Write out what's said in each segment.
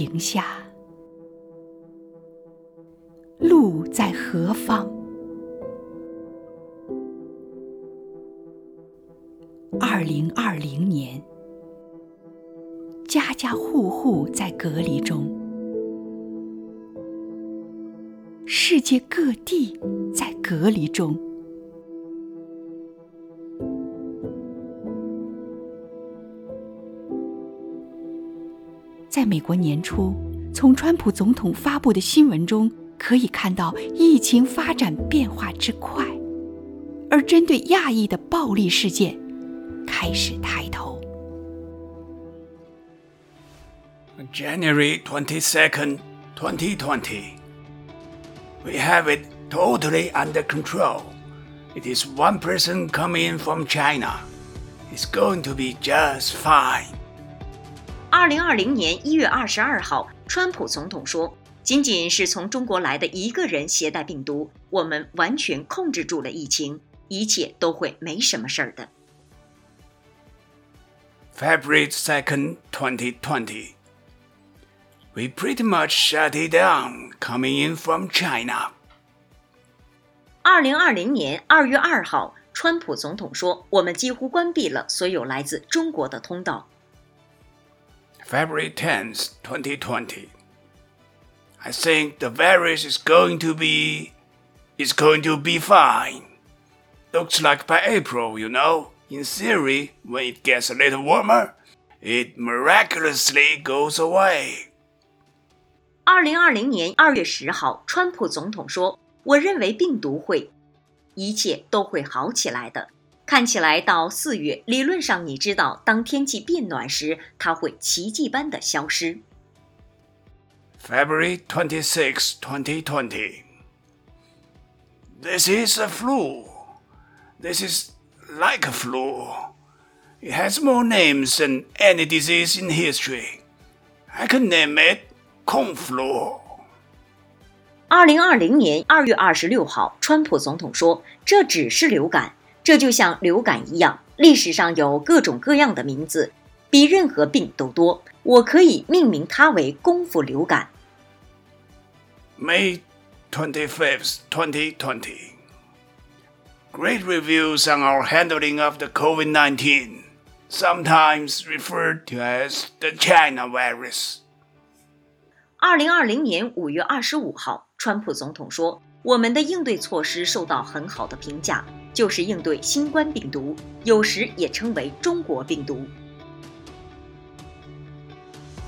停下？路在何方？二零二零年，家家户户在隔离中，世界各地在隔离中。在美国年初，从川普总统发布的新闻中。可以看到疫情发展变化之快，而针对亚裔的暴力事件开始抬头。January twenty second, twenty twenty. We have it totally under control. It is one person coming in from China. It's going to be just fine. 二零二零年一月二十二号，川普总统说。仅仅是从中国来的一个人携带病毒，我们完全控制住了疫情，一切都会没什么事儿的。February 2nd, 2020. We pretty much shut it down coming in from China. 二零二零年二月二号，川普总统说：“我们几乎关闭了所有来自中国的通道。” February 10th, 2020. I think the virus is going to be is going to be fine. Looks like by April, you know, in theory, when it gets a little warmer, it miraculously goes away. 二零二零年二月十号，川普总统说：“我认为病毒会，一切都会好起来的。 看起来到四月，理论上你知道，当天气变暖时，它会奇迹般的消失。February twenty six, twenty twenty. This is a flu. This is like a flu. It has more names than any disease in history. I can name it kung flu. 二零二零年二月二十六号，川普总统说：“这只是流感。”这就像流感一样，历史上有各种各样的名字，比任何病都多。我可以命名它为功夫流感。” May twenty fifth, twenty twenty. Great reviews on our handling of the COVID 19, sometimes referred to as the China virus. 二零二零年五月二十五号，川普总统说：“我们的应对措施受到很好的评价，就是应对新冠病毒，有时也称为中国病毒。”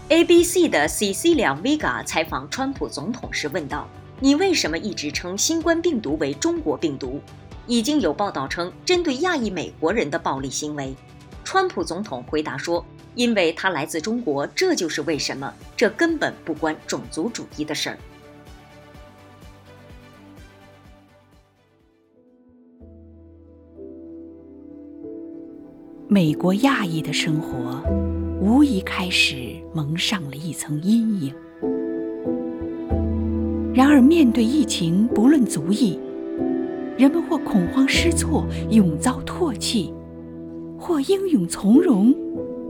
ABC 的 Cecilia Vega 采访川普总统时问道：“你为什么一直称新冠病毒为中国病毒？”已经有报道称针对亚裔美国人的暴力行为。川普总统回答说：“因为他来自中国，这就是为什么。这根本不关种族主义的事儿。”美国亚裔的生活。无疑开始蒙上了一层阴影。然而，面对疫情，不论族裔，人们或恐慌失措，永遭唾弃；或英勇从容，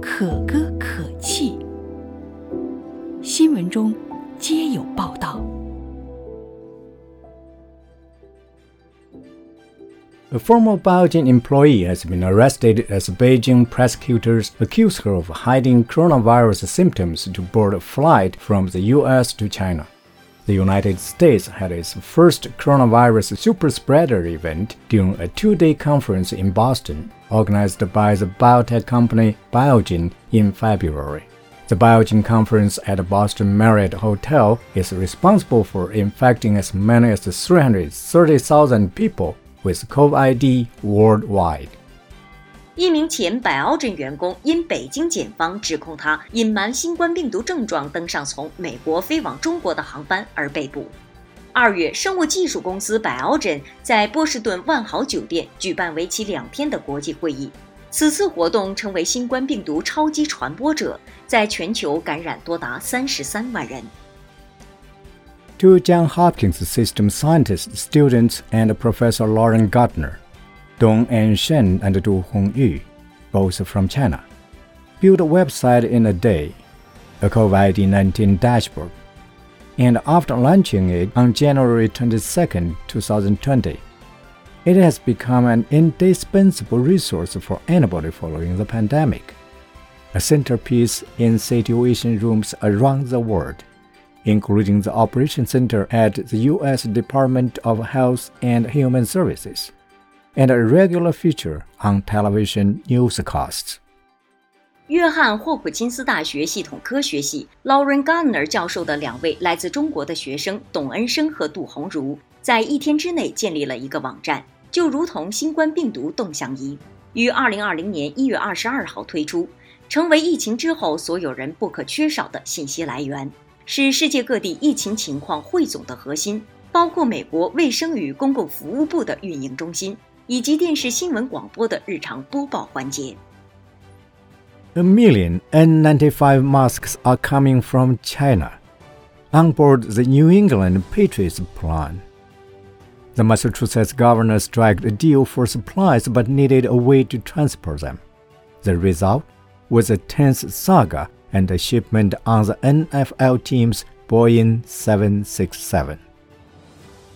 可歌可泣。新闻中皆有报道。A former Biogen employee has been arrested as Beijing prosecutors accuse her of hiding coronavirus symptoms to board a flight from the US to China. The United States had its first coronavirus superspreader event during a two day conference in Boston, organized by the biotech company Biogen in February. The Biogen conference at the Boston Marriott Hotel is responsible for infecting as many as 330,000 people with COVID worldwide. 一名前百奥镇员工因北京检方指控他隐瞒新冠病毒症状登上从美国飞往中国的航班而被捕。二月，生物技术公司百奥镇在波士顿万豪酒店举办为期两天的国际会议。此次活动成为新冠病毒超级传播者，在全球感染多达三十三万人。Two Johns Hopkins system scientist students and Professor Lauren Gardner, Dong An Shen and Du Hongru, both from China, built a website in a day. a COVID 19 dashboard. And after launching it on January 22, 2020, it has become an indispensable resource for anybody following the pandemic, a centerpiece in situation rooms around the world, including the Operation Center at the U.S. Department of Health and Human Services, and a regular feature on television newscasts. 约翰霍普金斯大学系统科学系 Lauren Gardner 教授的两位来自中国的学生董恩生和杜红茹，在一天之内建立了一个网站，就如同新冠病毒动向仪，于二零二零年一月二十二号推出，成为疫情之后所有人不可缺少的信息来源，是世界各地疫情情况汇总的核心，包括美国卫生与公共服务部的运营中心，以及电视新闻广播的日常播报环节。A million N95 masks are coming from China on board the New England Patriots plan. The Massachusetts governor struck a deal for supplies but needed a way to transport them. The result was a tense saga and a shipment on the NFL team's Boeing 767.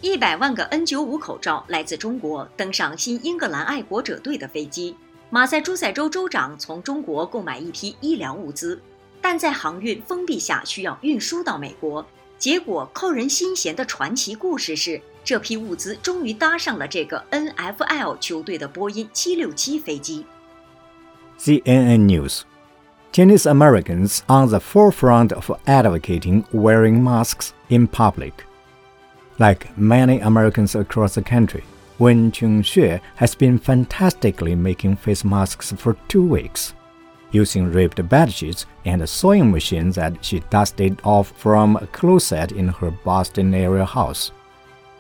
一百万个 N95 口罩来自中国，登上新英格兰爱国者队的飞机。马赛诸塞州州长从中国购买一批医疗物资，但在航运封闭下需要运输到美国。结果扣人心弦的传奇故事是，这批物资终于搭上了这个 NFL 球队的波音767飞机。CNN News Chinese Americans on the forefront of advocating wearing masks in public. Like many Americans across the country, Wenqiong Xue has been fantastically making face masks for two weeks, using ripped bedsheets and a sewing machines that she dusted off from a closet in her Boston area house.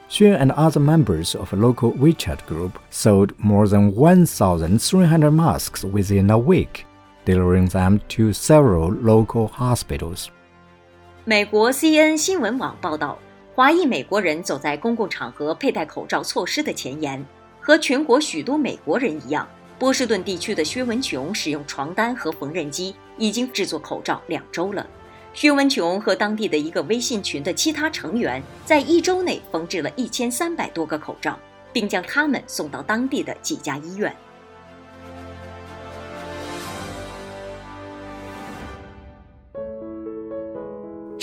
Xue and other members of a local WeChat group sold more than 1,300 masks within a week, delivering them to several local hospitals. 美国 CNN 新闻网报道，华裔美国人走在公共场合佩戴口罩措施的前沿，和全国许多美国人一样，波士顿地区的薛文琼使用床单和缝纫机，已经制作口罩两周了。薛文琼和当地的一个微信群的其他成员，在一周内缝制了一千三百多个口罩，并将它们送到当地的几家医院。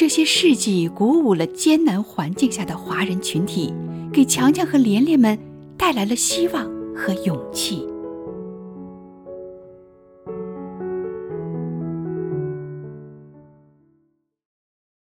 这些事迹鼓舞了艰难环境下的华人群体，给强强和连连们带来了希望和勇气。